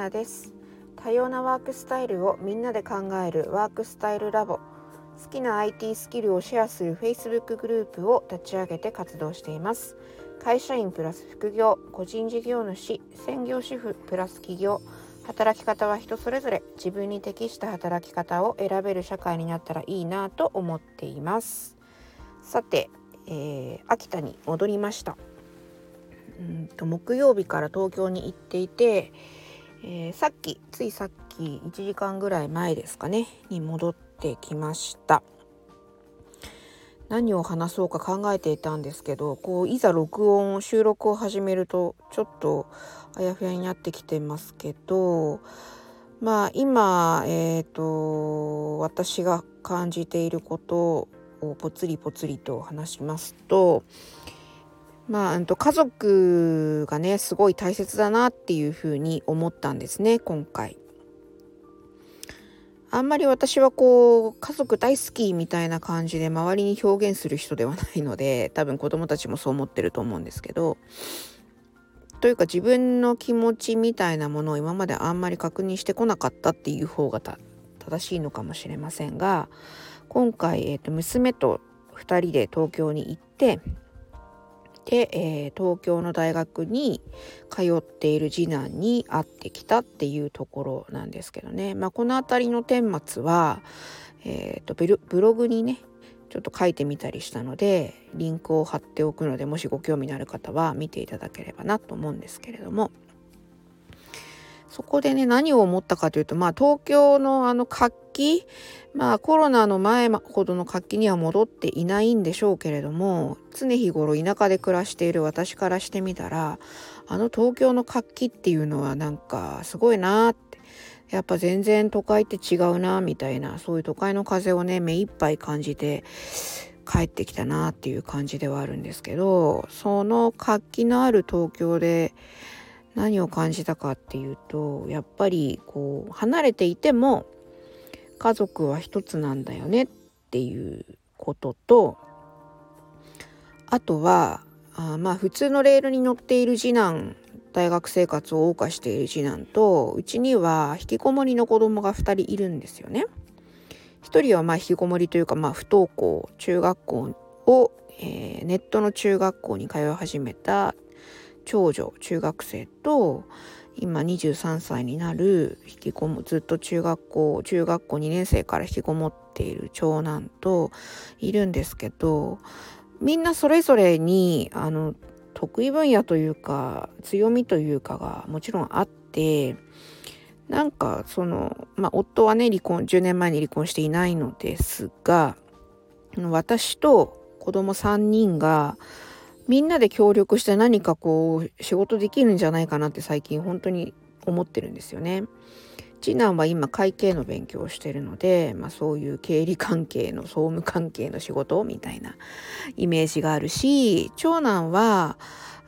ナです。多様なワークスタイルをみんなで考えるワークスタイルラボ。好きな IT スキルをシェアする Facebook グループを立ち上げて活動しています。会社員プラス副業。個人事業主。専業主婦プラス企業。働き方は人それぞれ。自分に適した働き方を選べる社会になったらいいなと思っています。さて、えー、秋田に戻りました。うんと木曜日から東京に行っていて、えー、さっきついさっき1時間ぐらい前ですかねに戻ってきました。何を話そうか考えていたんですけどこういざ録音収録を始めるとちょっとあやふやになってきてますけどまあ今え、ー、と私が感じていることをぽつりぽつりと話しますとまあ、うんと家族がねすごい大切だなっていうふうに思ったんですね今回。あんまり私はこう家族大好きみたいな感じで周りに表現する人ではないので多分子供たちもそう思ってると思うんですけどというか自分の気持ちみたいなものを今まであんまり確認してこなかったっていう方が正しいのかもしれませんが今回、えー、と娘と2人で東京に行ってで、えー、東京の大学に通っている次男に会ってきたっていうところなんですけどね、まあ、この辺りの顛末は、えーと、ブログにねちょっと書いてみたりしたのでリンクを貼っておくのでもしご興味のある方は見ていただければなと思うんですけれども。そこでね何を思ったかというとまあ東京のあの活気まあコロナの前ほどの活気には戻っていないんでしょうけれども常日頃田舎で暮らしている私からしてみたらあの東京の活気っていうのはなんかすごいなってやっぱ全然都会って違うなみたいなそういう都会の風をね目いっぱい感じて帰ってきたなっていう感じではあるんですけどその活気のある東京で何を感じたかっていうとやっぱりこう離れていても家族は一つなんだよねっていうこととあとはあまあ普通のレールに乗っている次男大学生活を謳歌している次男とうちには引きこもりの子供が2人いるんですよね。1人はまあ引きこもりというかまあ不登校中学校を、えー、ネットの中学校に通い始めた長女中学生と今23歳になる引きこもずっと中学校中学校2年生から引きこもっている長男といるんですけどみんなそれぞれにあの得意分野というか強みというかがもちろんあってなんかそのまあ夫はね離婚10年前に離婚していないのですが私と子供3人がみんなで協力して何かこう仕事できるんじゃないかなって最近本当に思ってるんですよね。次男は今会計の勉強をしてるので、まあ、そういう経理関係の総務関係の仕事みたいなイメージがあるし長男は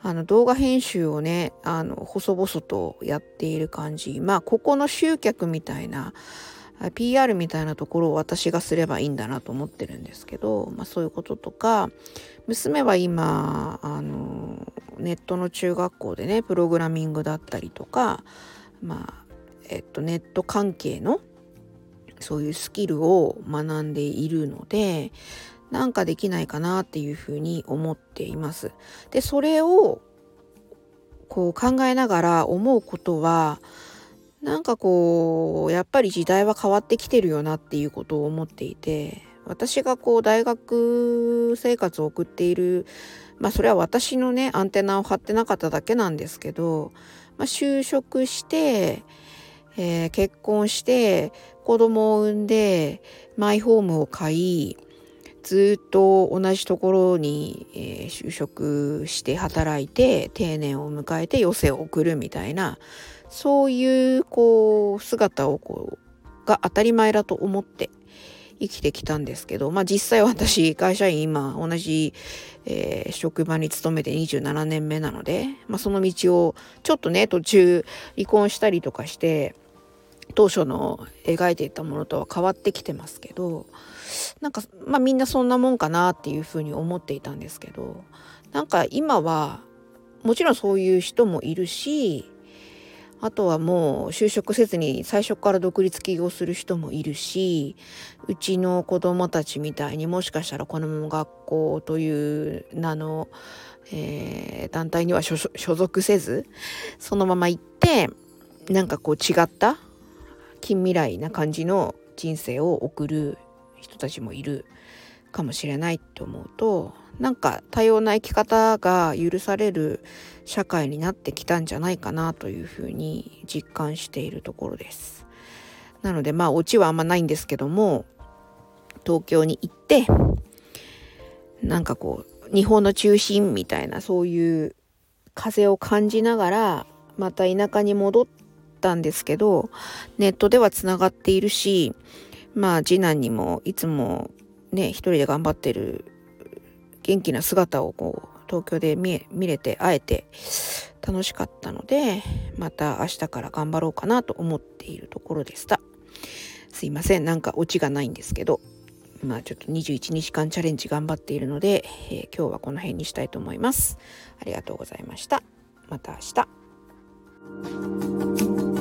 あの動画編集をねあの細々とやっている感じまあここの集客みたいな PR みたいなところを私がすればいいんだなと思ってるんですけど、まあ、そういうこととか娘は今あのネットの中学校でねプログラミングだったりとかまあえっとネット関係のそういうスキルを学んでいるのでなんかできないかなっていうふうに思っています。でそれをこう考えながら思うことはなんかこうやっぱり時代は変わってきてるよなっていうことを思っていて私がこう大学生活を送っているまあそれは私のねアンテナを張ってなかっただけなんですけど、まあ、就職して、えー、結婚して子供を産んでマイホームを買いずっと同じところに、えー、就職して働いて定年を迎えて余生を送るみたいなそういうこう姿をこうが当たり前だと思って生きてきたんですけど、まあ実際私会社員今同じ、えー、職場に勤めて27年目なので、まあその道をちょっとね途中離婚したりとかして当初の描いていたものとは変わってきてますけどなんかまあみんなそんなもんかなっていうふうに思っていたんですけどなんか今はもちろんそういう人もいるしあとはもう就職せずに最初から独立起業する人もいるしうちの子供たちみたいにもしかしたらこのまま学校という名の、えー、団体には所属せずそのまま行ってなんかこう違った近未来な感じの人生を送る人たちもいる。かもしれないって思うとなんか多様な生き方が許される社会になってきたんじゃないかなというふうに実感しているところです。なのでまあオチはあんまないんですけども東京に行ってなんかこう日本の中心みたいなそういう風を感じながらまた田舎に戻ったんですけどネットではつながっているしまあ次男にもいつもね一人で頑張ってる元気な姿をこう東京で見れて会えて楽しかったのでまた明日から頑張ろうかなと思っているところでした。すいませんなんかオチがないんですけどまあちょっと21日間チャレンジ頑張っているので、えー、今日はこの辺にしたいと思います。ありがとうございました。また明日。